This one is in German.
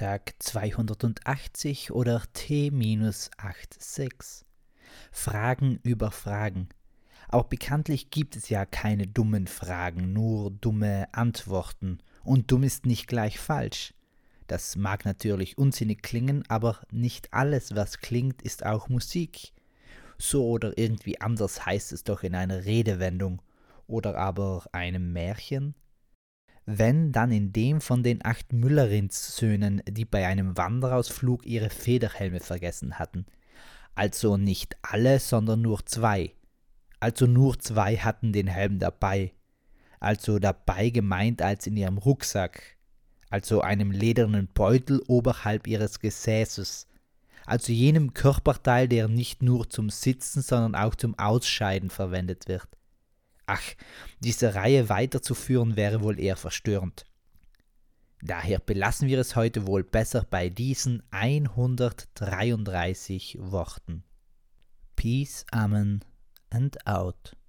Tag 280 oder T-86. Fragen über Fragen. Aber bekanntlich gibt es ja keine dummen Fragen, nur dumme Antworten. Und dumm ist nicht gleich falsch. Das mag natürlich unsinnig klingen, aber nicht alles, was klingt, ist auch Musik. So oder irgendwie anders heißt es doch in einer Redewendung oder aber einem Märchen. Wenn, dann in dem von den acht Müllerins-Söhnen, die bei einem Wanderausflug ihre Federhelme vergessen hatten. Also nicht alle, sondern nur zwei. Also nur zwei hatten den Helm dabei. Also dabei gemeint als in ihrem Rucksack also einem ledernen Beutel oberhalb ihres Gesäßes, also jenem Körperteil, der nicht nur zum Sitzen, sondern auch zum Ausscheiden verwendet wird. Ach, diese Reihe weiterzuführen wäre wohl eher verstörend. Daher belassen wir es heute wohl besser bei diesen 133 Worten. Peace, Amen and out.